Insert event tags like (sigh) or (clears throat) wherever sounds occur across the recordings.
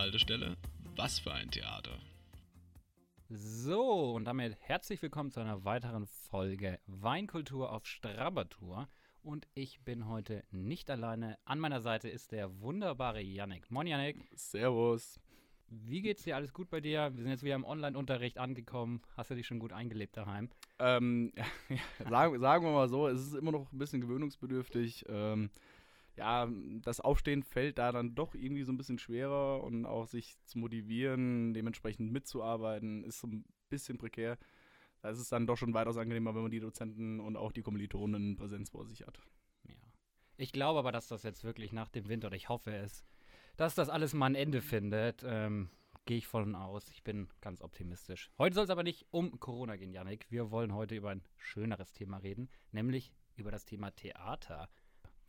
Haltestelle. Was für ein Theater. So, und damit herzlich willkommen zu einer weiteren Folge Weinkultur auf Strabatur. Und ich bin heute nicht alleine. An meiner Seite ist der wunderbare Yannick. Moin, Yannick. Servus. Wie geht's dir? Alles gut bei dir? Wir sind jetzt wieder im Online-Unterricht angekommen. Hast du dich schon gut eingelebt daheim? Ähm, (laughs) ja, sagen, sagen wir mal so, es ist immer noch ein bisschen gewöhnungsbedürftig. Ähm, ja, das Aufstehen fällt da dann doch irgendwie so ein bisschen schwerer und auch sich zu motivieren, dementsprechend mitzuarbeiten, ist so ein bisschen prekär. Da ist es dann doch schon weitaus angenehmer, wenn man die Dozenten und auch die Kommilitonen in Präsenz vor sich hat. Ja. Ich glaube aber, dass das jetzt wirklich nach dem Winter, oder ich hoffe es, dass das alles mal ein Ende findet. Ähm, Gehe ich von aus. Ich bin ganz optimistisch. Heute soll es aber nicht um Corona gehen, Janik. Wir wollen heute über ein schöneres Thema reden, nämlich über das Thema Theater.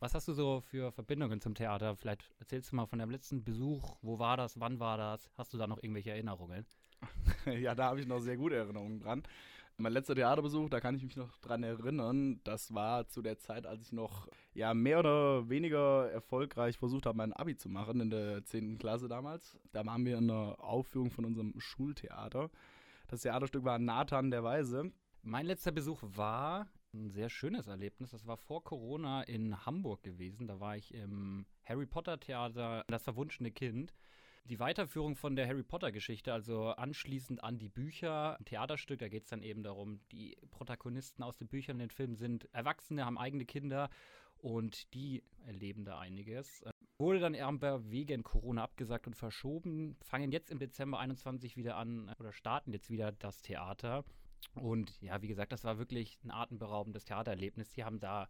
Was hast du so für Verbindungen zum Theater? Vielleicht erzählst du mal von deinem letzten Besuch. Wo war das? Wann war das? Hast du da noch irgendwelche Erinnerungen? (laughs) ja, da habe ich noch sehr gute Erinnerungen dran. Mein letzter Theaterbesuch, da kann ich mich noch dran erinnern, das war zu der Zeit, als ich noch ja, mehr oder weniger erfolgreich versucht habe, mein Abi zu machen in der 10. Klasse damals. Da waren wir in einer Aufführung von unserem Schultheater. Das Theaterstück war Nathan der Weise. Mein letzter Besuch war ein sehr schönes Erlebnis. Das war vor Corona in Hamburg gewesen. Da war ich im Harry Potter Theater, das verwunschene Kind. Die Weiterführung von der Harry Potter Geschichte, also anschließend an die Bücher, ein Theaterstück, da geht es dann eben darum, die Protagonisten aus den Büchern in den Filmen sind Erwachsene, haben eigene Kinder und die erleben da einiges. Wurde dann aber wegen Corona abgesagt und verschoben, fangen jetzt im Dezember 21 wieder an oder starten jetzt wieder das Theater. Und ja, wie gesagt, das war wirklich ein atemberaubendes Theatererlebnis. Die haben da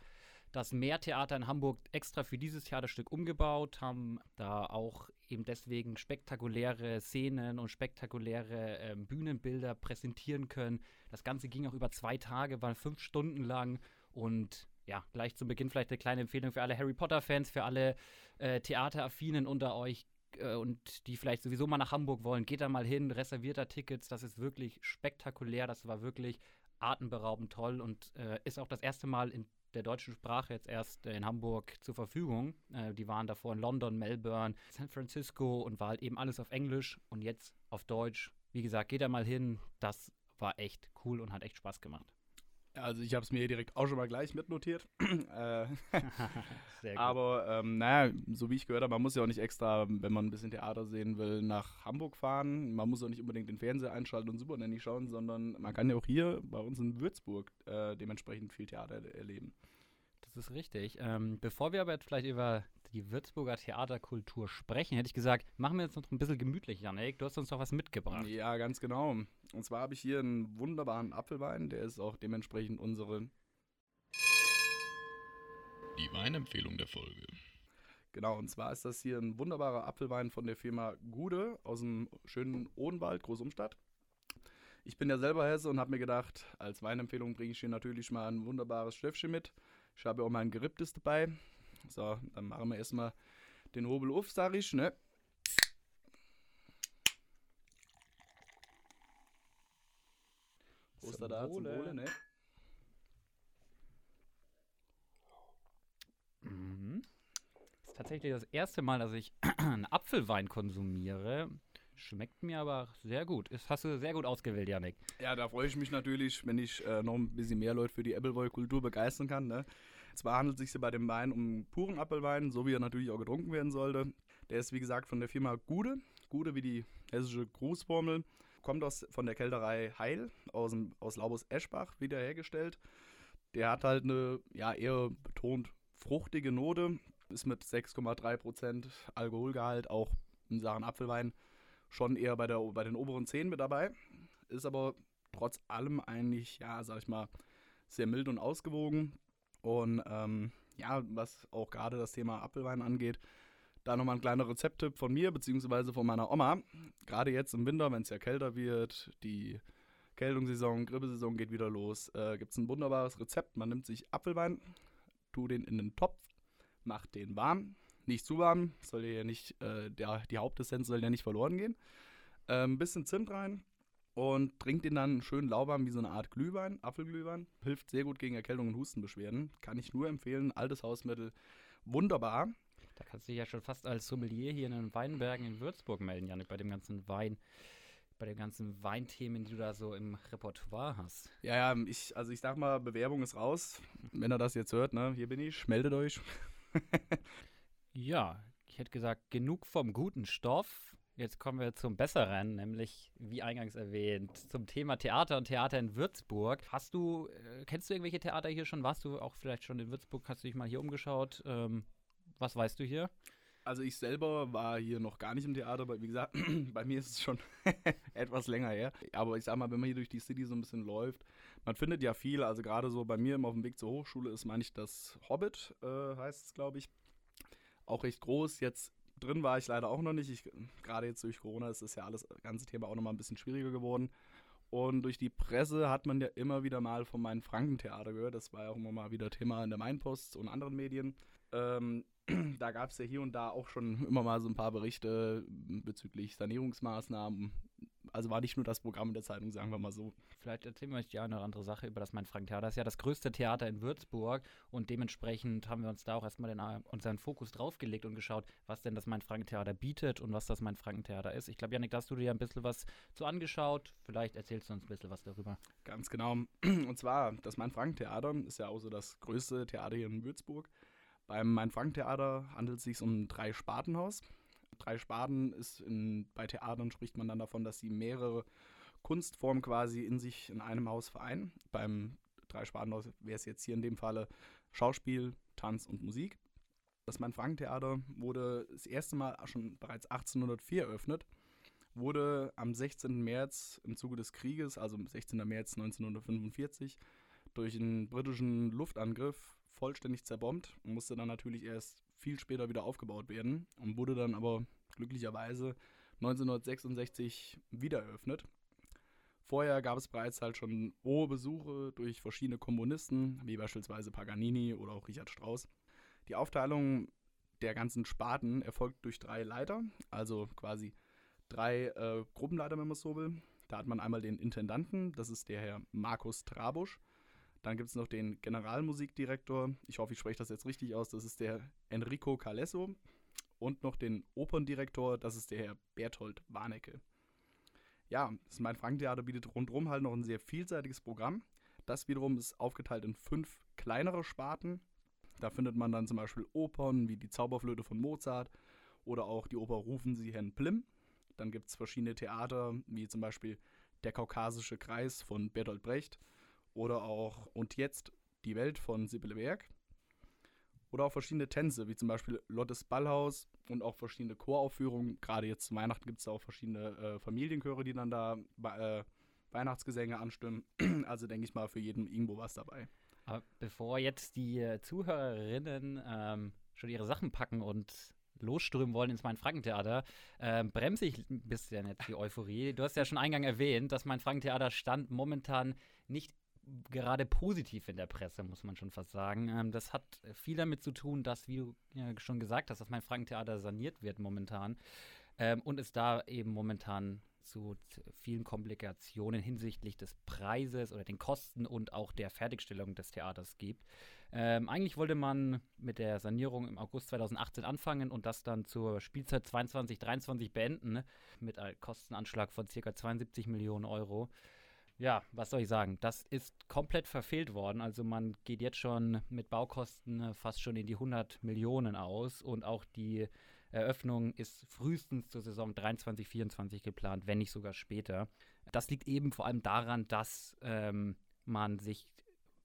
das Meertheater in Hamburg extra für dieses Theaterstück umgebaut, haben da auch eben deswegen spektakuläre Szenen und spektakuläre äh, Bühnenbilder präsentieren können. Das Ganze ging auch über zwei Tage, war fünf Stunden lang und ja, gleich zu Beginn vielleicht eine kleine Empfehlung für alle Harry Potter-Fans, für alle äh, Theateraffinen unter euch äh, und die vielleicht sowieso mal nach Hamburg wollen, geht da mal hin, reserviert da Tickets. Das ist wirklich spektakulär, das war wirklich atemberaubend toll und äh, ist auch das erste Mal in der deutschen Sprache jetzt erst äh, in Hamburg zur Verfügung. Äh, die waren davor in London, Melbourne, San Francisco und war halt eben alles auf Englisch und jetzt auf Deutsch. Wie gesagt, geht da mal hin. Das war echt cool und hat echt Spaß gemacht. Also ich habe es mir direkt auch schon mal gleich mitnotiert. (clears throat) äh, (laughs) aber ähm, naja, so wie ich gehört habe, man muss ja auch nicht extra, wenn man ein bisschen Theater sehen will, nach Hamburg fahren. Man muss auch nicht unbedingt den Fernseher einschalten und Super Nanny schauen, sondern man kann ja auch hier bei uns in Würzburg äh, dementsprechend viel Theater erleben. Das ist richtig. Ähm, bevor wir aber jetzt vielleicht über die Würzburger Theaterkultur sprechen, hätte ich gesagt, machen wir jetzt noch ein bisschen gemütlich, Janik. Du hast uns doch was mitgebracht. Ja, ganz genau. Und zwar habe ich hier einen wunderbaren Apfelwein, der ist auch dementsprechend unsere. Die Weinempfehlung der Folge. Genau, und zwar ist das hier ein wunderbarer Apfelwein von der Firma Gude aus dem schönen Odenwald, Großumstadt. Ich bin ja selber Hesse und habe mir gedacht, als Weinempfehlung bringe ich hier natürlich mal ein wunderbares Stöffchen mit. Ich habe auch mein Geripptes dabei. So, dann machen wir erstmal den Hobel auf, sag ich, ne? Prost da zum Wohle, ne? Mhm. Das ist tatsächlich das erste Mal, dass ich (clears throat) einen Apfelwein konsumiere. Schmeckt mir aber sehr gut. Das hast du sehr gut ausgewählt, Janik. Ja, da freue ich mich natürlich, wenn ich äh, noch ein bisschen mehr Leute für die Appleboy-Kultur begeistern kann. Ne? Zwar handelt es sich bei dem Wein um puren Apfelwein, so wie er natürlich auch getrunken werden sollte. Der ist, wie gesagt, von der Firma Gude. Gude wie die hessische Grußformel. Kommt aus, von der Kälterei Heil aus, aus Laubus-Eschbach wieder hergestellt. Der hat halt eine ja, eher betont fruchtige Note. Ist mit 6,3% Alkoholgehalt auch in Sachen Apfelwein schon eher bei, der, bei den oberen Zehen mit dabei. Ist aber trotz allem eigentlich, ja, sag ich mal, sehr mild und ausgewogen. Und ähm, ja, was auch gerade das Thema Apfelwein angeht, da nochmal ein kleiner Rezepttipp von mir, beziehungsweise von meiner Oma. Gerade jetzt im Winter, wenn es ja kälter wird, die Kältungssaison, Grippesaison geht wieder los, äh, gibt es ein wunderbares Rezept. Man nimmt sich Apfelwein, tut den in den Topf, macht den warm, nicht zu warm, soll ja nicht, äh, der, die Hauptessenz soll ja nicht verloren gehen. Ein bisschen Zimt rein, und trinkt ihn dann schön lauwarm wie so eine Art Glühwein, Apfelglühwein. Hilft sehr gut gegen Erkältung und Hustenbeschwerden. Kann ich nur empfehlen. Altes Hausmittel. Wunderbar. Da kannst du dich ja schon fast als Sommelier hier in den Weinbergen in Würzburg melden, Janik, bei dem ganzen Wein, bei den ganzen Weinthemen, die du da so im Repertoire hast. Ja, ja, ich, also ich sag mal, Bewerbung ist raus. Wenn ihr das jetzt hört, ne, hier bin ich, meldet euch. (laughs) ja, ich hätte gesagt, genug vom guten Stoff. Jetzt kommen wir zum Besseren, nämlich, wie eingangs erwähnt, zum Thema Theater und Theater in Würzburg. Hast du, äh, kennst du irgendwelche Theater hier schon? Warst du auch vielleicht schon in Würzburg? Hast du dich mal hier umgeschaut? Ähm, was weißt du hier? Also ich selber war hier noch gar nicht im Theater, aber wie gesagt, (clears throat) bei mir ist es schon (laughs) etwas länger her. Aber ich sag mal, wenn man hier durch die City so ein bisschen läuft, man findet ja viel, also gerade so bei mir immer auf dem Weg zur Hochschule ist, meine ich, das Hobbit, äh, heißt es, glaube ich. Auch recht groß. Jetzt drin war ich leider auch noch nicht. Ich, gerade jetzt durch Corona ist das ja alles, das ganze Thema auch nochmal ein bisschen schwieriger geworden. Und durch die Presse hat man ja immer wieder mal vom Main-Franken-Theater gehört. Das war ja auch immer mal wieder Thema in der Mainpost und anderen Medien. Ähm, (clears throat) da gab es ja hier und da auch schon immer mal so ein paar Berichte bezüglich Sanierungsmaßnahmen. Also war nicht nur das Programm in der Zeitung, sagen wir mal so. Vielleicht erzählen wir euch die eine oder andere Sache über das Main-Franken-Theater. Das ist ja das größte Theater in Würzburg und dementsprechend haben wir uns da auch erstmal den, unseren Fokus draufgelegt und geschaut, was denn das Main-Franken-Theater bietet und was das Main-Franken-Theater ist. Ich glaube, Janik, da hast du dir ja ein bisschen was zu angeschaut. Vielleicht erzählst du uns ein bisschen was darüber. Ganz genau. Und zwar, das Main-Franken-Theater ist ja auch so das größte Theater hier in Würzburg. Beim Main-Frank-Theater handelt es sich um ein Drei-Spartenhaus. Drei Sparten ist in, bei Theatern spricht man dann davon, dass sie mehrere Kunstformen quasi in sich in einem Haus vereinen. Beim Drei-Spartenhaus wäre es jetzt hier in dem Falle Schauspiel, Tanz und Musik. Das Main-Frank-Theater wurde das erste Mal schon bereits 1804 eröffnet, wurde am 16. März im Zuge des Krieges, also am 16. März 1945, durch einen britischen Luftangriff vollständig zerbombt und musste dann natürlich erst viel später wieder aufgebaut werden und wurde dann aber glücklicherweise 1966 wieder eröffnet. Vorher gab es bereits halt schon hohe Besuche durch verschiedene Komponisten, wie beispielsweise Paganini oder auch Richard Strauss. Die Aufteilung der ganzen Sparten erfolgt durch drei Leiter, also quasi drei äh, Gruppenleiter, wenn man so will. Da hat man einmal den Intendanten, das ist der Herr Markus Trabusch. Dann gibt es noch den Generalmusikdirektor, ich hoffe, ich spreche das jetzt richtig aus, das ist der Enrico Calesso. Und noch den Operndirektor, das ist der Herr Berthold Warnecke. Ja, das Main-Franken-Theater bietet rundherum halt noch ein sehr vielseitiges Programm. Das wiederum ist aufgeteilt in fünf kleinere Sparten. Da findet man dann zum Beispiel Opern wie die Zauberflöte von Mozart oder auch die Oper Rufen Sie Herrn Plim. Dann gibt es verschiedene Theater, wie zum Beispiel Der Kaukasische Kreis von Bertolt Brecht oder auch Und jetzt die Welt von Sibylle Berg. Oder auch verschiedene Tänze, wie zum Beispiel Lottes Ballhaus und auch verschiedene Choraufführungen. Gerade jetzt zu Weihnachten gibt es auch verschiedene äh, Familienchöre, die dann da äh, Weihnachtsgesänge anstimmen. (clears throat) also denke ich mal, für jeden irgendwo was dabei. Aber bevor jetzt die äh, Zuhörerinnen ähm, schon ihre Sachen packen und losströmen wollen ins Main-Franken-Theater, äh, bremse ich ein bisschen jetzt die Euphorie. Du hast ja schon eingang erwähnt, dass Main-Franken-Theater stand momentan nicht gerade positiv in der Presse, muss man schon fast sagen. Ähm, das hat viel damit zu tun, dass, wie du ja schon gesagt hast, dass mein Frankentheater saniert wird momentan ähm, und es da eben momentan zu vielen Komplikationen hinsichtlich des Preises oder den Kosten und auch der Fertigstellung des Theaters gibt. Ähm, eigentlich wollte man mit der Sanierung im August 2018 anfangen und das dann zur Spielzeit 22-23 beenden, mit einem Kostenanschlag von ca. 72 Millionen Euro. Ja, was soll ich sagen? Das ist komplett verfehlt worden. Also man geht jetzt schon mit Baukosten äh, fast schon in die 100 Millionen aus und auch die Eröffnung ist frühestens zur Saison 23, 24 geplant, wenn nicht sogar später. Das liegt eben vor allem daran, dass ähm, man sich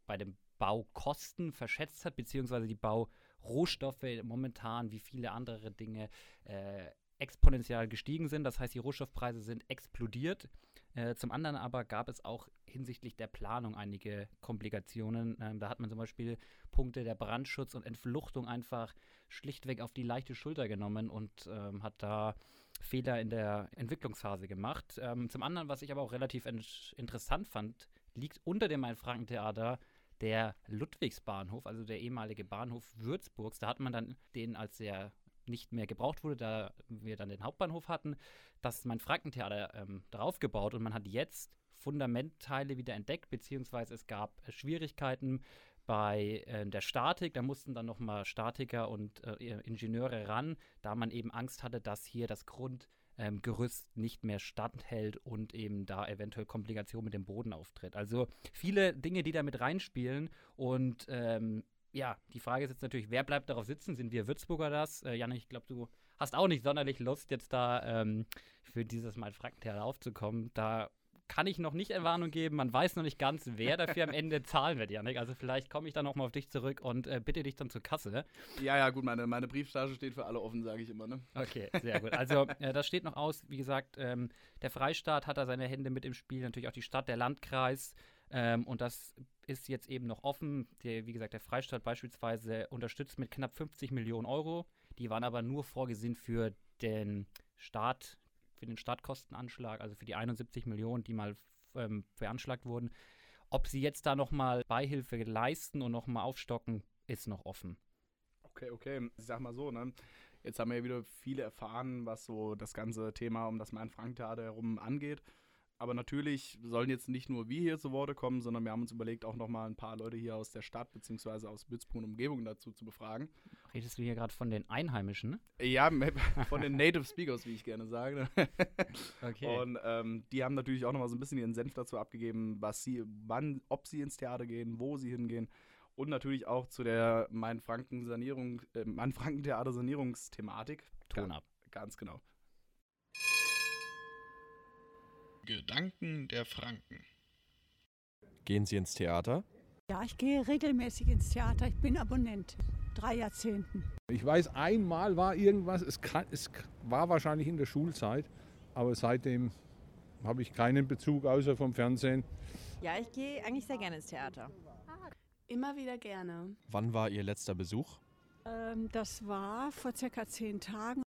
bei den Baukosten verschätzt hat, beziehungsweise die Baurohstoffe momentan wie viele andere Dinge äh, exponentiell gestiegen sind. Das heißt, die Rohstoffpreise sind explodiert. Äh, zum anderen aber gab es auch hinsichtlich der Planung einige Komplikationen. Ähm, da hat man zum Beispiel Punkte der Brandschutz und Entfluchtung einfach schlichtweg auf die leichte Schulter genommen und ähm, hat da Fehler in der Entwicklungsphase gemacht. Ähm, zum anderen, was ich aber auch relativ interessant fand, liegt unter dem Main-Franken-Theater der Ludwigsbahnhof, also der ehemalige Bahnhof Würzburgs. Da hat man dann den als sehr nicht mehr gebraucht wurde, da wir dann den Hauptbahnhof hatten, das mein Frankentheater ähm, darauf und man hat jetzt Fundamentteile wieder entdeckt, beziehungsweise es gab äh, Schwierigkeiten bei äh, der Statik, da mussten dann nochmal Statiker und äh, Ingenieure ran, da man eben Angst hatte, dass hier das Grundgerüst ähm, nicht mehr standhält und eben da eventuell Komplikationen mit dem Boden auftritt. Also viele Dinge, die da mit reinspielen und ähm, ja, die Frage ist jetzt natürlich, wer bleibt darauf sitzen? Sind wir Würzburger das? Äh, Janne, ich glaube, du hast auch nicht sonderlich Lust, jetzt da ähm, für dieses Mal Frankentheater aufzukommen. Da kann ich noch nicht Erwarnung geben. Man weiß noch nicht ganz, wer dafür am Ende (laughs) zahlen wird, Janik. Also vielleicht komme ich dann nochmal auf dich zurück und äh, bitte dich dann zur Kasse. Ja, ja, gut, meine, meine Brieftasche steht für alle offen, sage ich immer. Ne? Okay, sehr gut. Also äh, das steht noch aus. Wie gesagt, ähm, der Freistaat hat da seine Hände mit im Spiel, natürlich auch die Stadt, der Landkreis. Ähm, und das ist jetzt eben noch offen. Der, wie gesagt, der Freistaat beispielsweise unterstützt mit knapp 50 Millionen Euro. Die waren aber nur vorgesehen für den Staat, für den Startkostenanschlag, also für die 71 Millionen, die mal ähm, veranschlagt wurden. Ob sie jetzt da nochmal Beihilfe leisten und nochmal aufstocken, ist noch offen. Okay, okay. Ich sag mal so, ne? Jetzt haben wir ja wieder viele erfahren, was so das ganze Thema um das Main-Frank-Theater herum angeht. Aber natürlich sollen jetzt nicht nur wir hier zu Worte kommen, sondern wir haben uns überlegt, auch nochmal ein paar Leute hier aus der Stadt bzw. aus Würzburg und Umgebung dazu zu befragen. Redest du hier gerade von den Einheimischen? Ja, (laughs) von den Native Speakers, wie ich gerne sage. (laughs) okay. Und ähm, die haben natürlich auch nochmal so ein bisschen ihren Senf dazu abgegeben, was sie, wann, ob sie ins Theater gehen, wo sie hingehen. Und natürlich auch zu der Main-Franken-Sanierung, äh, Main-Franken-Theater-Sanierungsthematik. Ton ab. Ganz genau. Gedanken der Franken. Gehen Sie ins Theater? Ja, ich gehe regelmäßig ins Theater. Ich bin Abonnent. Drei Jahrzehnten. Ich weiß, einmal war irgendwas, es, kann, es war wahrscheinlich in der Schulzeit, aber seitdem habe ich keinen Bezug außer vom Fernsehen. Ja, ich gehe eigentlich sehr gerne ins Theater. Immer wieder gerne. Wann war Ihr letzter Besuch? Ähm, das war vor circa zehn Tagen.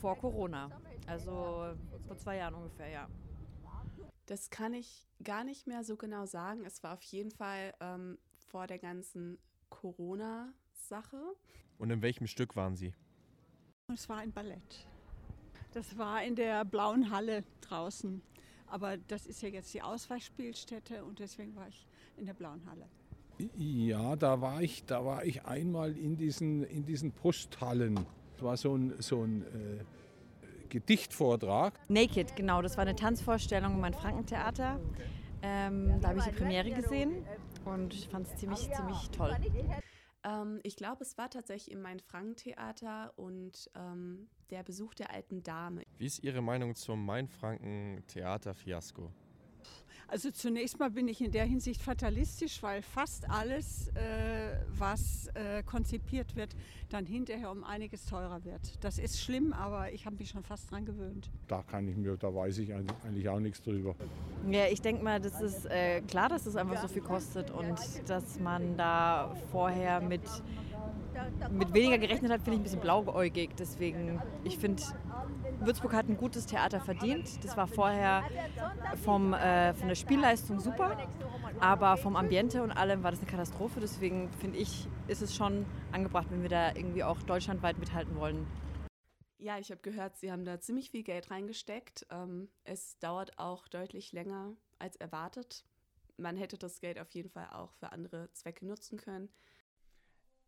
Vor Corona, also vor zwei Jahren ungefähr, ja. Das kann ich gar nicht mehr so genau sagen. Es war auf jeden Fall ähm, vor der ganzen Corona-Sache. Und in welchem Stück waren Sie? Es war ein Ballett. Das war in der blauen Halle draußen. Aber das ist ja jetzt die Ausweichspielstätte und deswegen war ich in der blauen Halle. Ja, da war ich, da war ich einmal in diesen, in diesen Posthallen. Es war so ein, so ein äh, Gedichtvortrag. Naked, genau. Das war eine Tanzvorstellung im Main-Franken-Theater. Ähm, da habe ich die Premiere gesehen und ich fand es ziemlich, ziemlich toll. Ähm, ich glaube, es war tatsächlich im Main-Franken-Theater und ähm, der Besuch der alten Dame. Wie ist Ihre Meinung zum Main-Franken-Theater-Fiasko? Also zunächst mal bin ich in der Hinsicht fatalistisch, weil fast alles, äh, was äh, konzipiert wird, dann hinterher um einiges teurer wird. Das ist schlimm, aber ich habe mich schon fast dran gewöhnt. Da kann ich mir, da weiß ich eigentlich auch nichts drüber. Ja, ich denke mal, das ist äh, klar, dass es das einfach so viel kostet und dass man da vorher mit mit weniger gerechnet hat, finde ich ein bisschen blauäugig. Deswegen, ich finde, Würzburg hat ein gutes Theater verdient. Das war vorher vom, äh, von der Spielleistung super, aber vom Ambiente und allem war das eine Katastrophe. Deswegen finde ich, ist es schon angebracht, wenn wir da irgendwie auch deutschlandweit mithalten wollen. Ja, ich habe gehört, Sie haben da ziemlich viel Geld reingesteckt. Ähm, es dauert auch deutlich länger als erwartet. Man hätte das Geld auf jeden Fall auch für andere Zwecke nutzen können.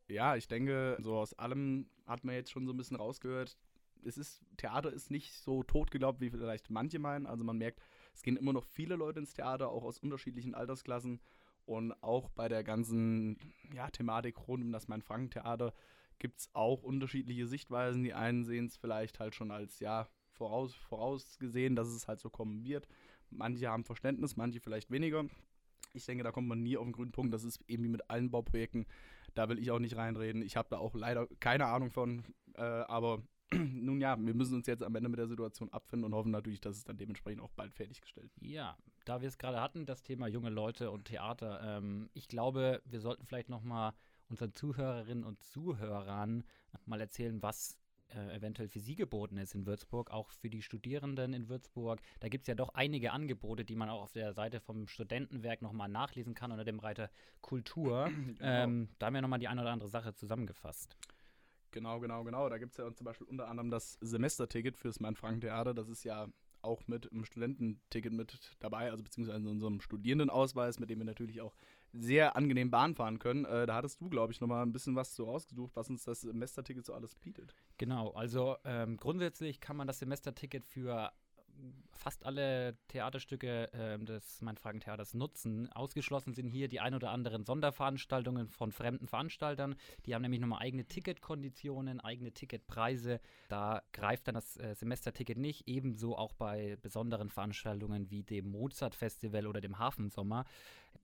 Ja, ich denke, so aus allem hat man jetzt schon so ein bisschen rausgehört, es ist, Theater ist nicht so tot geglaubt, wie vielleicht manche meinen. Also man merkt, es gehen immer noch viele Leute ins Theater, auch aus unterschiedlichen Altersklassen. Und auch bei der ganzen ja, Thematik rund um das Main-Franken-Theater gibt es auch unterschiedliche Sichtweisen. Die einen sehen es vielleicht halt schon als ja voraus, vorausgesehen, dass es halt so kommen wird. Manche haben Verständnis, manche vielleicht weniger. Ich denke, da kommt man nie auf den grünen Punkt. Das ist eben wie mit allen Bauprojekten. Da will ich auch nicht reinreden. Ich habe da auch leider keine Ahnung von. Äh, aber (clears throat) nun ja, wir müssen uns jetzt am Ende mit der Situation abfinden und hoffen natürlich, dass es dann dementsprechend auch bald fertiggestellt wird. Ja, da wir es gerade hatten, das Thema junge Leute und Theater, ähm, ich glaube, wir sollten vielleicht noch mal unseren Zuhörerinnen und Zuhörern mal erzählen, was äh, eventuell für sie geboten ist in Würzburg, auch für die Studierenden in Würzburg. Da gibt es ja doch einige Angebote, die man auch auf der Seite vom Studentenwerk nochmal nachlesen kann unter dem Reiter Kultur. (clears throat) genau. ähm, da haben wir nochmal die eine oder andere Sache zusammengefasst. Genau, genau, genau. Da gibt es ja zum Beispiel unter anderem das Semesterticket fürs Main-Franken-Theater. Das ist ja auch mit einem Studententicket mit dabei, also beziehungsweise in unserem Studierendenausweis, mit dem wir natürlich auch sehr angenehm Bahn fahren können. Äh, da hattest du, glaube ich, nochmal ein bisschen was so rausgesucht, was uns das Semesterticket so alles bietet. Genau, also ähm, grundsätzlich kann man das Semesterticket für fast alle Theaterstücke äh, des Mein-Fragen-Theaters nutzen. Ausgeschlossen sind hier die ein oder anderen Sonderveranstaltungen von fremden Veranstaltern. Die haben nämlich nochmal eigene Ticketkonditionen, eigene Ticketpreise. Da greift dann das äh, Semesterticket nicht. Ebenso auch bei besonderen Veranstaltungen wie dem Mozart-Festival oder dem Hafensommer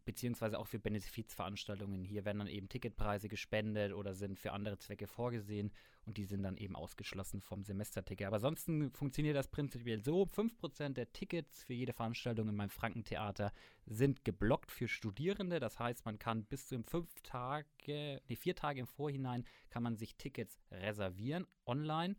beziehungsweise auch für Benefizveranstaltungen. Hier werden dann eben Ticketpreise gespendet oder sind für andere Zwecke vorgesehen und die sind dann eben ausgeschlossen vom Semesterticket. Aber ansonsten funktioniert das prinzipiell so: 5% der Tickets für jede Veranstaltung in meinem Frankentheater sind geblockt für Studierende. Das heißt, man kann bis zu fünf Tage, nee, vier Tage im Vorhinein kann man sich Tickets reservieren online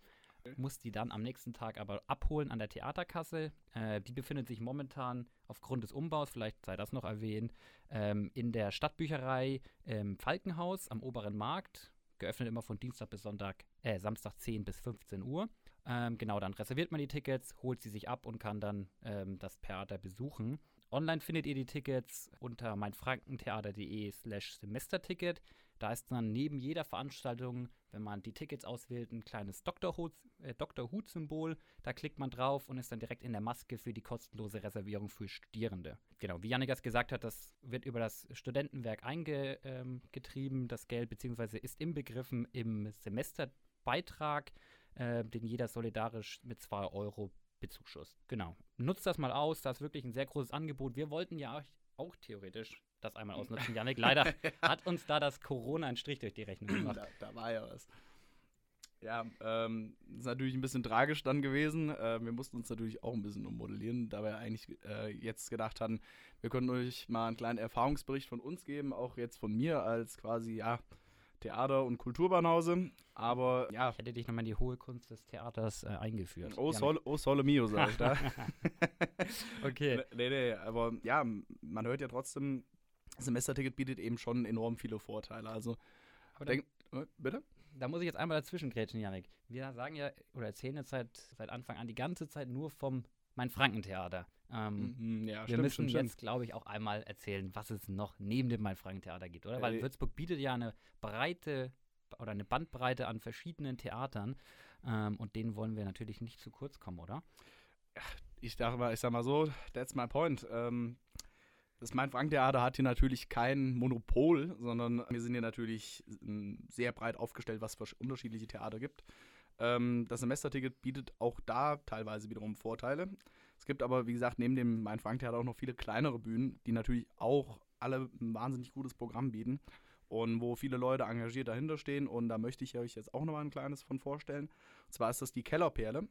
muss die dann am nächsten Tag aber abholen an der Theaterkasse. Äh, die befindet sich momentan aufgrund des Umbaus, vielleicht sei das noch erwähnt, ähm, in der Stadtbücherei im Falkenhaus am oberen Markt. Geöffnet immer von Dienstag bis Sonntag, äh, Samstag 10 bis 15 Uhr. Ähm, genau, dann reserviert man die Tickets, holt sie sich ab und kann dann ähm, das Theater besuchen. Online findet ihr die Tickets unter meinfrankentheater.de slash Semesterticket. Da ist dann neben jeder Veranstaltung, wenn man die Tickets auswählt, ein kleines Dr. Hut-Symbol. Äh, da klickt man drauf und ist dann direkt in der Maske für die kostenlose Reservierung für Studierende. Genau, wie Janik das gesagt hat, das wird über das Studentenwerk eingetrieben, ähm, das Geld, beziehungsweise ist inbegriffen im Semesterbeitrag, äh, den jeder solidarisch mit 2 Euro bezuschusst. Genau. Nutzt das mal aus, da ist wirklich ein sehr großes Angebot. Wir wollten ja auch theoretisch das einmal ausnutzen, Janik. Leider (laughs) hat uns da das Corona einen Strich durch die Rechnung gemacht. Da, da war ja was. Ja, ähm, ist natürlich ein bisschen tragisch dann gewesen. Äh, wir mussten uns natürlich auch ein bisschen ummodellieren, da wir eigentlich äh, jetzt gedacht hatten, wir können euch mal einen kleinen Erfahrungsbericht von uns geben, auch jetzt von mir als quasi, ja, Theater- und Kulturbanause. Aber ja. Ich hätte dich nochmal in die hohe Kunst des Theaters äh, eingeführt. Oh, sole, oh, sole mio, sag ich da. (laughs) okay. (laughs) Nee, nee, aber ja, man hört ja trotzdem, Semesterticket bietet eben schon enorm viele Vorteile. Also, denk, äh, bitte? Da muss ich jetzt einmal dazwischen grätschen, Janik. Wir sagen ja oder erzählen jetzt seit, seit Anfang an die ganze Zeit nur vom Main-Franken-Theater. Ähm, mhm, ja, wir stimmt, müssen stimmt, jetzt, glaube ich, auch einmal erzählen, was es noch neben dem Main-Franken-Theater gibt, oder? Weil Äh, Würzburg bietet ja eine breite oder eine Bandbreite an verschiedenen Theatern ähm, und denen wollen wir natürlich nicht zu kurz kommen, oder? Ich dachte mal, ich sag mal so, that's my point. Ähm, das Main-Franken-Theater hat hier natürlich kein Monopol, sondern wir sind hier natürlich sehr breit aufgestellt, was es für unterschiedliche Theater gibt. Ähm, das Semesterticket bietet auch da teilweise wiederum Vorteile. Es gibt aber, wie gesagt, neben dem Main-Franken-Theater auch noch viele kleinere Bühnen, die natürlich auch alle ein wahnsinnig gutes Programm bieten und wo viele Leute engagiert dahinter stehen. Und da möchte ich euch jetzt auch noch mal ein kleines von vorstellen. Und zwar ist das die Kellerperle.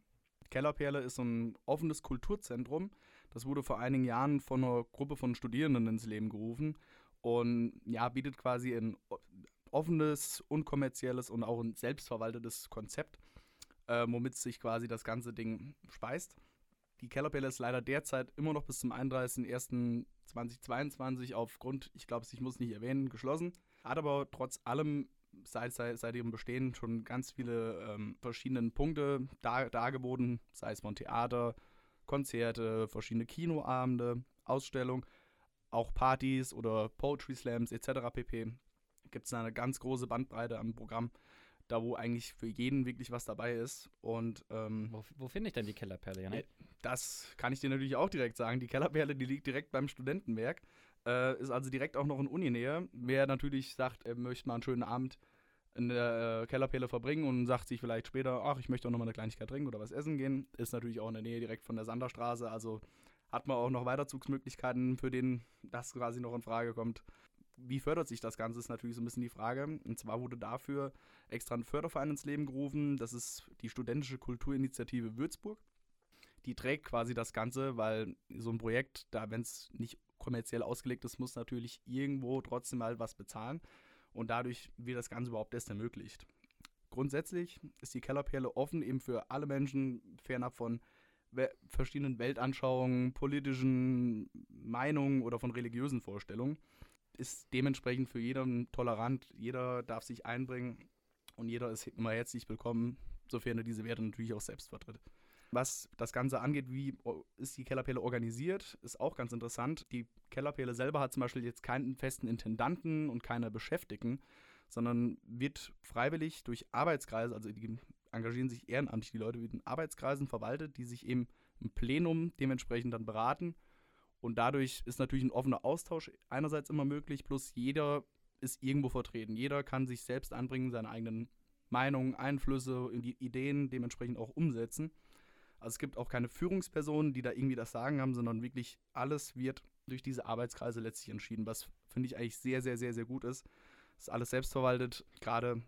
Kellerperle ist so ein offenes Kulturzentrum. Das wurde vor einigen Jahren von einer Gruppe von Studierenden ins Leben gerufen und ja, bietet quasi ein offenes, unkommerzielles und auch ein selbstverwaltetes Konzept, äh, womit sich quasi das ganze Ding speist. Die Kellerperle ist leider derzeit immer noch bis zum 31.01.2022 aufgrund, ich glaube, ich muss nicht erwähnen, geschlossen. Hat aber trotz allem seit, seit, seit ihrem Bestehen schon ganz viele ähm, verschiedene Punkte dar, dargeboten, sei es von Theater, Konzerte, verschiedene Kinoabende, Ausstellungen, auch Partys oder Poetry Slams etc. pp. Gibt es eine ganz große Bandbreite am Programm, da wo eigentlich für jeden wirklich was dabei ist. Und ähm, Wo, wo finde ich denn die Kellerperle, Janik? das kann ich dir natürlich auch direkt sagen. Die Kellerperle, die liegt direkt beim Studentenwerk. Äh, ist also direkt auch noch in Uninähe. Wer natürlich sagt, er möchte mal einen schönen Abend in der äh, Kellerperle verbringen und sagt sich vielleicht später, ach, ich möchte auch noch mal eine Kleinigkeit trinken oder was essen gehen, ist natürlich auch in der Nähe direkt von der Sanderstraße. Also hat man auch noch Weiterzugsmöglichkeiten, für den das quasi noch in Frage kommt. Wie fördert sich das Ganze, ist natürlich so ein bisschen die Frage. Und zwar wurde dafür extra ein Förderverein ins Leben gerufen. Das ist die Studentische Kulturinitiative Würzburg. Die trägt quasi das Ganze, weil so ein Projekt, da wenn es nicht kommerziell ausgelegt ist, muss natürlich irgendwo trotzdem mal was bezahlen. Und dadurch wird das Ganze überhaupt erst ermöglicht. Grundsätzlich ist die Kellerperle offen eben für alle Menschen, fernab von verschiedenen Weltanschauungen, politischen Meinungen oder von religiösen Vorstellungen. Ist dementsprechend für jeden tolerant, jeder darf sich einbringen und jeder ist immer herzlich willkommen, sofern er diese Werte natürlich auch selbst vertritt. Was das Ganze angeht, wie ist die Kellerperle organisiert, ist auch ganz interessant. Die Kellerperle selber hat zum Beispiel jetzt keinen festen Intendanten und keine Beschäftigten, sondern wird freiwillig durch Arbeitskreise, also die engagieren sich ehrenamtlich, die Leute wird in Arbeitskreisen verwaltet, die sich eben im Plenum dementsprechend dann beraten. Und dadurch ist natürlich ein offener Austausch einerseits immer möglich, plus jeder ist irgendwo vertreten. Jeder kann sich selbst anbringen, seine eigenen Meinungen, Einflüsse, Ideen dementsprechend auch umsetzen. Also es gibt auch keine Führungspersonen, die da irgendwie das Sagen haben, sondern wirklich alles wird durch diese Arbeitskreise letztlich entschieden, was finde ich eigentlich sehr, sehr, sehr, sehr gut ist. ist alles selbstverwaltet. Gerade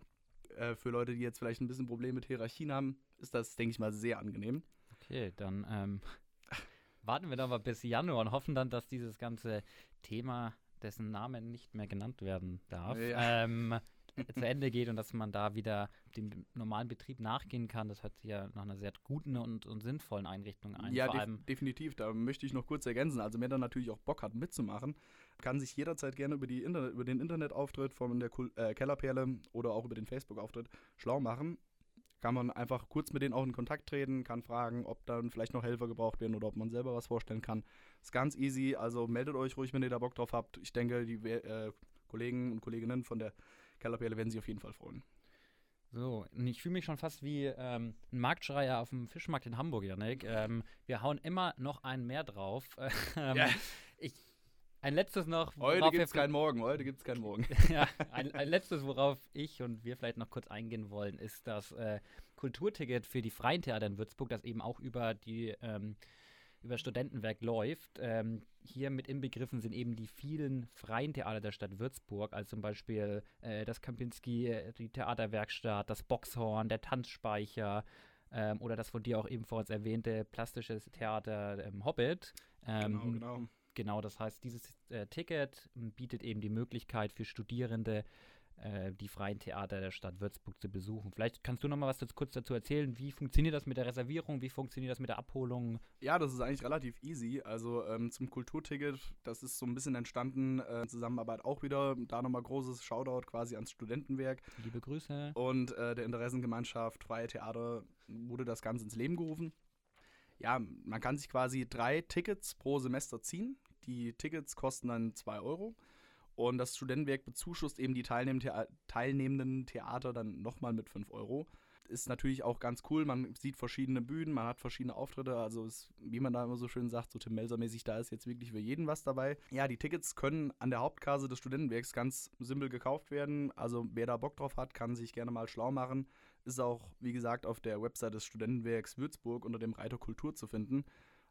äh, für Leute, die jetzt vielleicht ein bisschen Probleme mit Hierarchien haben, ist das, denke ich mal, sehr angenehm. Okay, dann ähm, (laughs) warten wir doch mal bis Januar und hoffen dann, dass dieses ganze Thema, dessen Name nicht mehr genannt werden darf, Ja. ähm, zu Ende geht und dass man da wieder dem normalen Betrieb nachgehen kann. Das hört sich ja nach einer sehr guten und, und sinnvollen Einrichtung ein. Ja, def allem, definitiv. Da möchte ich noch kurz ergänzen. Also wer da natürlich auch Bock hat mitzumachen, kann sich jederzeit gerne über, die Internet, über den Internetauftritt von der Kul äh, Kellerperle oder auch über den Facebook-Auftritt schlau machen. Kann man einfach kurz mit denen auch in Kontakt treten, kann fragen, ob dann vielleicht noch Helfer gebraucht werden oder ob man selber was vorstellen kann. Ist ganz easy, also meldet euch ruhig, wenn ihr da Bock drauf habt. Ich denke, die äh, Kollegen und Kolleginnen von der Kellerperle werden sich auf jeden Fall freuen. So, ich fühle mich schon fast wie ähm, ein Marktschreier auf dem Fischmarkt in Hamburg, Janik. Ähm, wir hauen immer noch einen mehr drauf. (laughs) ähm, Ja. ich, ein letztes noch. Heute gibt es keinen Morgen, heute gibt es keinen Morgen. (laughs) ja, ein, ein letztes, worauf ich und wir vielleicht noch kurz eingehen wollen, ist das äh, Kulturticket für die freien Theater in Würzburg, das eben auch über die ähm, über Studentenwerk läuft. Ähm, hier mit inbegriffen sind eben die vielen freien Theater der Stadt Würzburg, also zum Beispiel äh, das Kempinski, äh, die Theaterwerkstatt, das Boxhorn, der Tanzspeicher ähm, oder das von dir auch eben vor uns erwähnte plastische Theater ähm, Hobbit. Ähm, genau, genau. Genau, das heißt, dieses äh, Ticket bietet eben die Möglichkeit für Studierende, äh, die freien Theater der Stadt Würzburg zu besuchen. Vielleicht kannst du noch mal was dazu, kurz dazu erzählen. Wie funktioniert das mit der Reservierung? Wie funktioniert das mit der Abholung? Ja, das ist eigentlich relativ easy. Also ähm, zum Kulturticket, das ist so ein bisschen entstanden, äh, in Zusammenarbeit auch wieder. Da nochmal großes Shoutout quasi ans Studentenwerk Liebe Grüße. und äh, der Interessengemeinschaft Freie Theater wurde das Ganze ins Leben gerufen. Ja, man kann sich quasi drei Tickets pro Semester ziehen. Die Tickets kosten dann 2 Euro. Und das Studentenwerk bezuschusst eben die teilnehmenden, Thea teilnehmenden Theater dann nochmal mit 5 Euro. Ist natürlich auch ganz cool. Man sieht verschiedene Bühnen, man hat verschiedene Auftritte. Also, ist, wie man da immer so schön sagt, so Tim Melzer-mäßig, da ist jetzt wirklich für jeden was dabei. Ja, die Tickets können an der Hauptkasse des Studentenwerks ganz simpel gekauft werden. Also, wer da Bock drauf hat, kann sich gerne mal schlau machen. Ist auch, wie gesagt, auf der Website des Studentenwerks Würzburg unter dem Reiter Kultur zu finden.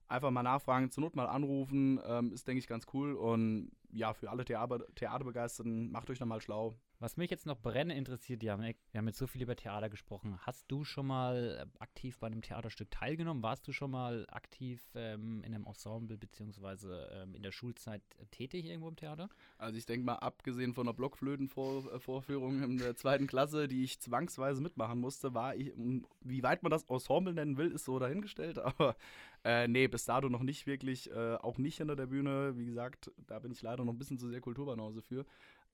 Einfach mal nachfragen, zur Not mal anrufen, ähm, ist, denke ich, ganz cool. Und ja, für alle Theater Theaterbegeisterten, macht euch da mal schlau. Was mich jetzt noch brennend interessiert, Janik, wir haben jetzt so viel über Theater gesprochen. Hast du schon mal äh, aktiv bei einem Theaterstück teilgenommen? Warst du schon mal aktiv ähm, in einem Ensemble beziehungsweise ähm, in der Schulzeit äh, tätig irgendwo im Theater? Also ich denke mal, abgesehen von der Blockflötenvorführung in der zweiten Klasse, die ich zwangsweise mitmachen musste, war ich, wie weit man das Ensemble nennen will, ist so dahingestellt. (laughs) Aber äh, nee, bis dato noch nicht wirklich, äh, auch nicht hinter der Bühne. Wie gesagt, da bin ich leider noch ein bisschen zu sehr Kulturbanause für.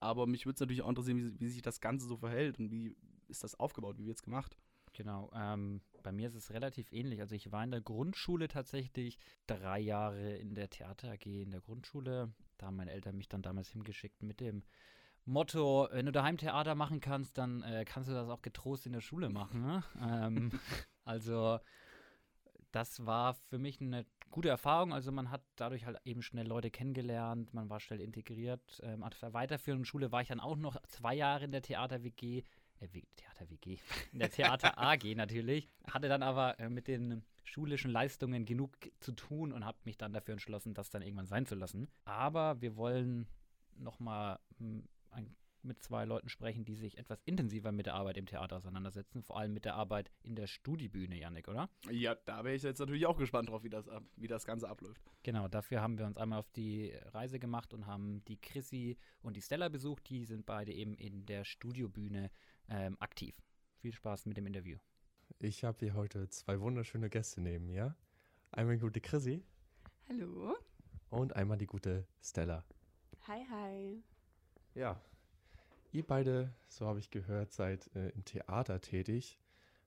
Aber mich würde es natürlich auch interessieren, wie, wie sich das Ganze so verhält und wie ist das aufgebaut, wie wird es gemacht. Genau, ähm, bei mir ist es relativ ähnlich. Also ich war in der Grundschule tatsächlich drei Jahre in der Theater AG in der Grundschule. Da haben meine Eltern mich dann damals hingeschickt mit dem Motto, wenn du daheim Theater machen kannst, dann äh, kannst du das auch getrost in der Schule machen. Ne? (laughs) ähm, also das war für mich eine gute Erfahrung. Also man hat dadurch halt eben schnell Leute kennengelernt, man war schnell integriert. Ähm, auf der weiterführenden Schule war ich dann auch noch zwei Jahre in der Theater-WG. Äh, Theater-WG, (laughs) in der Theater-AG (laughs) natürlich. Hatte dann aber äh, mit den schulischen Leistungen genug zu tun und habe mich dann dafür entschlossen, das dann irgendwann sein zu lassen. Aber wir wollen nochmal mit zwei Leuten sprechen, die sich etwas intensiver mit der Arbeit im Theater auseinandersetzen, vor allem mit der Arbeit in der Studiebühne, Yannick, oder? Ja, da wäre ich jetzt natürlich auch gespannt drauf, wie das, wie das Ganze abläuft. Genau, dafür haben wir uns einmal auf die Reise gemacht und haben die Chrissy und die Stella besucht. Die sind beide eben in der Studiobühne ähm, aktiv. Viel Spaß mit dem Interview. Ich habe hier heute zwei wunderschöne Gäste neben mir. Einmal die gute Chrissy Hallo. und einmal die gute Stella. Hi, hi. Ja, ihr beide, so habe ich gehört, seid äh, im Theater tätig.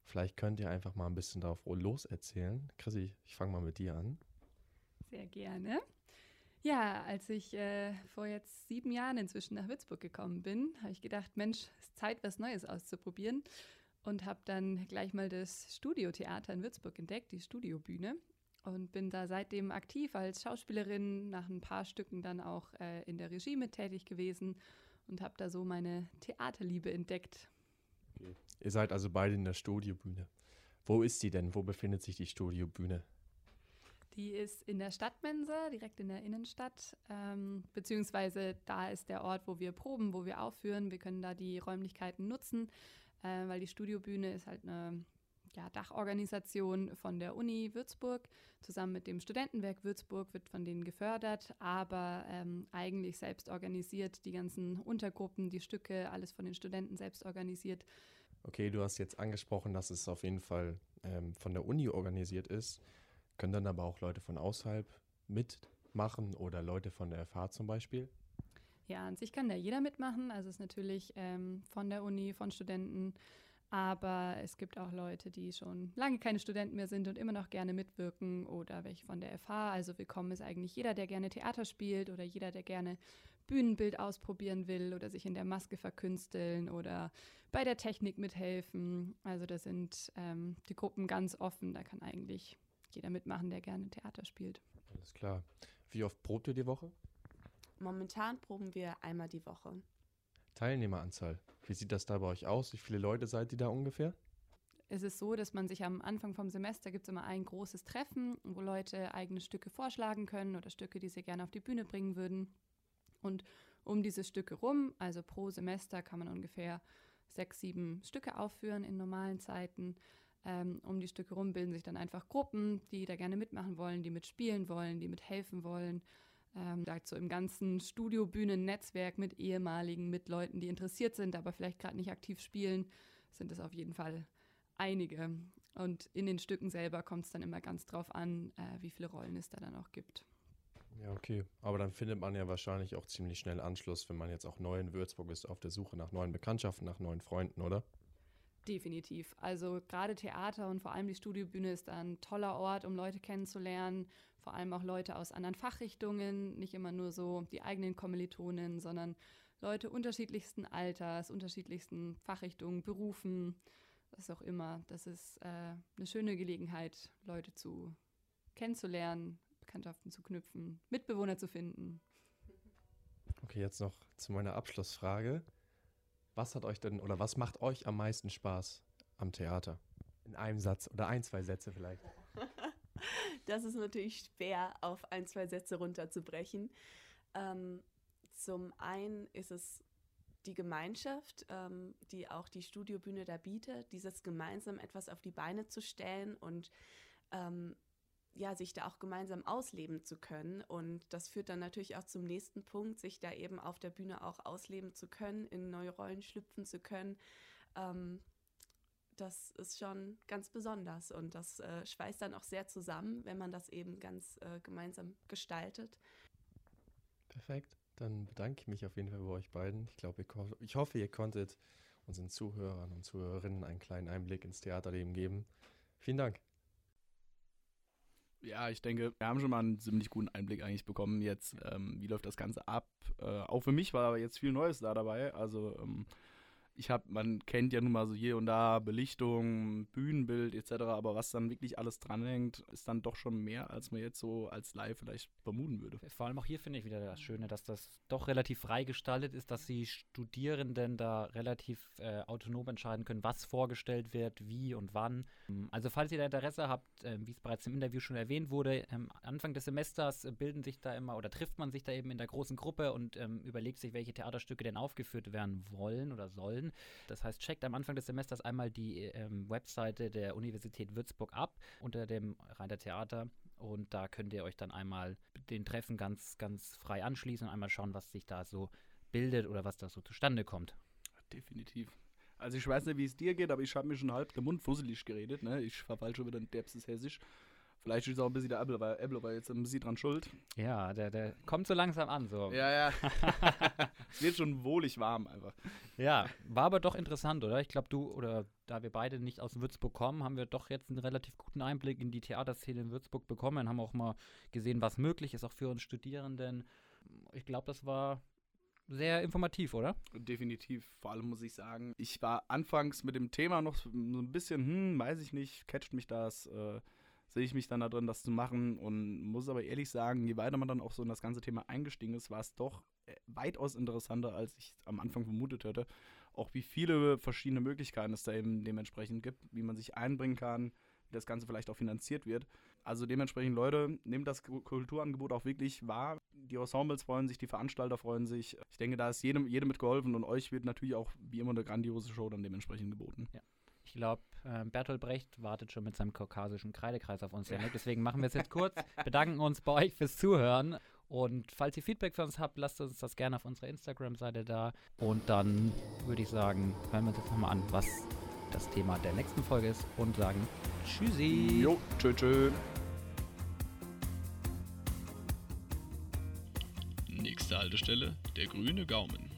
Vielleicht könnt ihr einfach mal ein bisschen darauf loserzählen. Chrissy, ich fange mal mit dir an. Sehr gerne. Ja, als ich äh, vor jetzt sieben Jahren inzwischen nach Würzburg gekommen bin, habe ich gedacht, Mensch, es ist Zeit, was Neues auszuprobieren. Und habe dann gleich mal das Studiotheater in Würzburg entdeckt, die Studiobühne. Und bin da seitdem aktiv als Schauspielerin, nach ein paar Stücken dann auch äh, in der Regie mit tätig gewesen und habe da so meine Theaterliebe entdeckt. Okay. Ihr seid also beide in der Studiobühne. Wo ist sie denn? Wo befindet sich die Studiobühne? Die ist in der Stadtmensa, direkt in der Innenstadt, ähm, beziehungsweise da ist der Ort, wo wir proben, wo wir aufführen. Wir können da die Räumlichkeiten nutzen, äh, weil die Studiobühne ist halt eine ja, Dachorganisation von der Uni Würzburg. Zusammen mit dem Studentenwerk Würzburg wird von denen gefördert, aber ähm, eigentlich selbst organisiert. Die ganzen Untergruppen, die Stücke, alles von den Studenten selbst organisiert. Okay, du hast jetzt angesprochen, dass es auf jeden Fall ähm, von der Uni organisiert ist. Können dann aber auch Leute von außerhalb mitmachen oder Leute von der FH zum Beispiel? Ja, an sich kann da jeder mitmachen. Also es ist natürlich ähm, von der Uni, von Studenten. Aber es gibt auch Leute, die schon lange keine Studenten mehr sind und immer noch gerne mitwirken oder welche von der FH. Also willkommen ist eigentlich jeder, der gerne Theater spielt oder jeder, der gerne Bühnenbild ausprobieren will oder sich in der Maske verkünsteln oder bei der Technik mithelfen. Also da sind ähm, die Gruppen ganz offen. Da kann eigentlich jeder mitmachen, der gerne Theater spielt. Alles klar. Wie oft probt ihr die Woche? Momentan proben wir einmal die Woche. Teilnehmeranzahl. Wie sieht das da bei euch aus? Wie viele Leute seid ihr da ungefähr? Es ist so, dass man sich am Anfang vom Semester gibt es immer ein großes Treffen, wo Leute eigene Stücke vorschlagen können oder Stücke, die sie gerne auf die Bühne bringen würden. Und um diese Stücke rum, also pro Semester, kann man ungefähr sechs, sieben Stücke aufführen in normalen Zeiten. Ähm, um die Stücke rum bilden sich dann einfach Gruppen, die da gerne mitmachen wollen, die mitspielen wollen, die mithelfen wollen. Ähm, so im ganzen Studiobühnen-Netzwerk mit ehemaligen, mit Leuten, die interessiert sind, aber vielleicht gerade nicht aktiv spielen, sind es auf jeden Fall einige. Und in den Stücken selber kommt es dann immer ganz drauf an, äh, wie viele Rollen es da dann auch gibt. Ja, okay. Aber dann findet man ja wahrscheinlich auch ziemlich schnell Anschluss, wenn man jetzt auch neu in Würzburg ist, auf der Suche nach neuen Bekanntschaften, nach neuen Freunden, oder? Definitiv. Also gerade Theater und vor allem die Studiobühne ist ein toller Ort, um Leute kennenzulernen. Vor allem auch Leute aus anderen Fachrichtungen, nicht immer nur so die eigenen Kommilitonen, sondern Leute unterschiedlichsten Alters, unterschiedlichsten Fachrichtungen, Berufen, was auch immer. Das ist äh, eine schöne Gelegenheit, Leute zu kennenzulernen, Bekanntschaften zu knüpfen, Mitbewohner zu finden. Okay, jetzt noch zu meiner Abschlussfrage. Was hat euch denn oder was macht euch am meisten Spaß am Theater? In einem Satz oder ein, zwei Sätze vielleicht. Das ist natürlich schwer auf ein, zwei Sätze runterzubrechen. Ähm, zum einen ist es die Gemeinschaft, ähm, die auch die Studiobühne da bietet, dieses gemeinsam etwas auf die Beine zu stellen und ähm, ja, sich da auch gemeinsam ausleben zu können. Und das führt dann natürlich auch zum nächsten Punkt, sich da eben auf der Bühne auch ausleben zu können, in neue Rollen schlüpfen zu können. Ähm, das ist schon ganz besonders und das äh, schweißt dann auch sehr zusammen, wenn man das eben ganz äh, gemeinsam gestaltet. Perfekt. Dann bedanke ich mich auf jeden Fall bei euch beiden. Ich glaube, ich hoffe, ihr konntet unseren Zuhörern und Zuhörerinnen einen kleinen Einblick ins Theaterleben geben. Vielen Dank. Ja, ich denke, wir haben schon mal einen ziemlich guten Einblick eigentlich bekommen jetzt, ähm, wie läuft das Ganze ab. Äh, auch für mich war jetzt viel Neues da dabei. Also ähm, ich habe, man kennt ja nun mal so hier und da Belichtung, Bühnenbild etc., aber was dann wirklich alles dranhängt, ist dann doch schon mehr, als man jetzt so als Live vielleicht vermuten würde. Vor allem auch hier finde ich wieder das Schöne, dass das doch relativ frei gestaltet ist, dass die Studierenden da relativ äh, autonom entscheiden können, was vorgestellt wird, wie und wann. Also falls ihr da Interesse habt, äh, wie es bereits im Interview schon erwähnt wurde, ähm, Anfang des Semesters bilden sich da immer oder trifft man sich da eben in der großen Gruppe und ähm, überlegt sich, welche Theaterstücke denn aufgeführt werden wollen oder sollen wollen. Das heißt, checkt am Anfang des Semesters einmal die ähm, Webseite der Universität Würzburg ab unter dem Reiter Theater und da könnt ihr euch dann einmal den Treffen ganz, ganz frei anschließen und einmal schauen, was sich da so bildet oder was da so zustande kommt. Definitiv. Also ich weiß nicht, wie es dir geht, aber ich habe mir schon halb den Mund fusselig geredet. Ne? Ich verfall schon wieder ein derbstes Hessisch. Vielleicht ist auch ein bisschen der Apple, weil Apple war jetzt ein bisschen dran schuld. Ja, der, der kommt so langsam an. So. Ja, ja. es (laughs) (laughs) wird schon wohlig warm einfach. Ja, war aber doch interessant, oder? Ich glaube, du oder da wir beide nicht aus Würzburg kommen, haben wir doch jetzt einen relativ guten Einblick in die Theaterszene in Würzburg bekommen, haben auch mal gesehen, was möglich ist, auch für uns Studierenden. Ich glaube, das war sehr informativ, oder? Definitiv. Vor allem muss ich sagen, ich war anfangs mit dem Thema noch so ein bisschen, hm, weiß ich nicht, catcht mich das, äh, sehe ich mich dann da drin, das zu machen und muss aber ehrlich sagen, je weiter man dann auch so in das ganze Thema eingestiegen ist, war es doch äh, weitaus interessanter, als ich am Anfang vermutet hätte. Auch wie viele verschiedene Möglichkeiten es da eben dementsprechend gibt, wie man sich einbringen kann, wie das Ganze vielleicht auch finanziert wird. Also dementsprechend, Leute, nehmt das Kulturangebot auch wirklich wahr. Die Ensembles freuen sich, die Veranstalter freuen sich. Ich denke, da ist jedem, jedem mitgeholfen und euch wird natürlich auch wie immer eine grandiose Show dann dementsprechend geboten. Ja. Ich glaube, äh, Bertolt Brecht wartet schon mit seinem kaukasischen Kreidekreis auf uns. Ja. Deswegen machen wir es jetzt kurz. (laughs) Bedanken uns bei euch fürs Zuhören. Und falls ihr Feedback für uns habt, lasst uns das gerne auf unserer Instagram-Seite da. Und dann würde ich sagen, hören wir uns jetzt nochmal an, was das Thema der nächsten Folge ist und sagen Tschüssi. Jo, tschö, tschö. Nächste Haltestelle, der grüne Gaumen.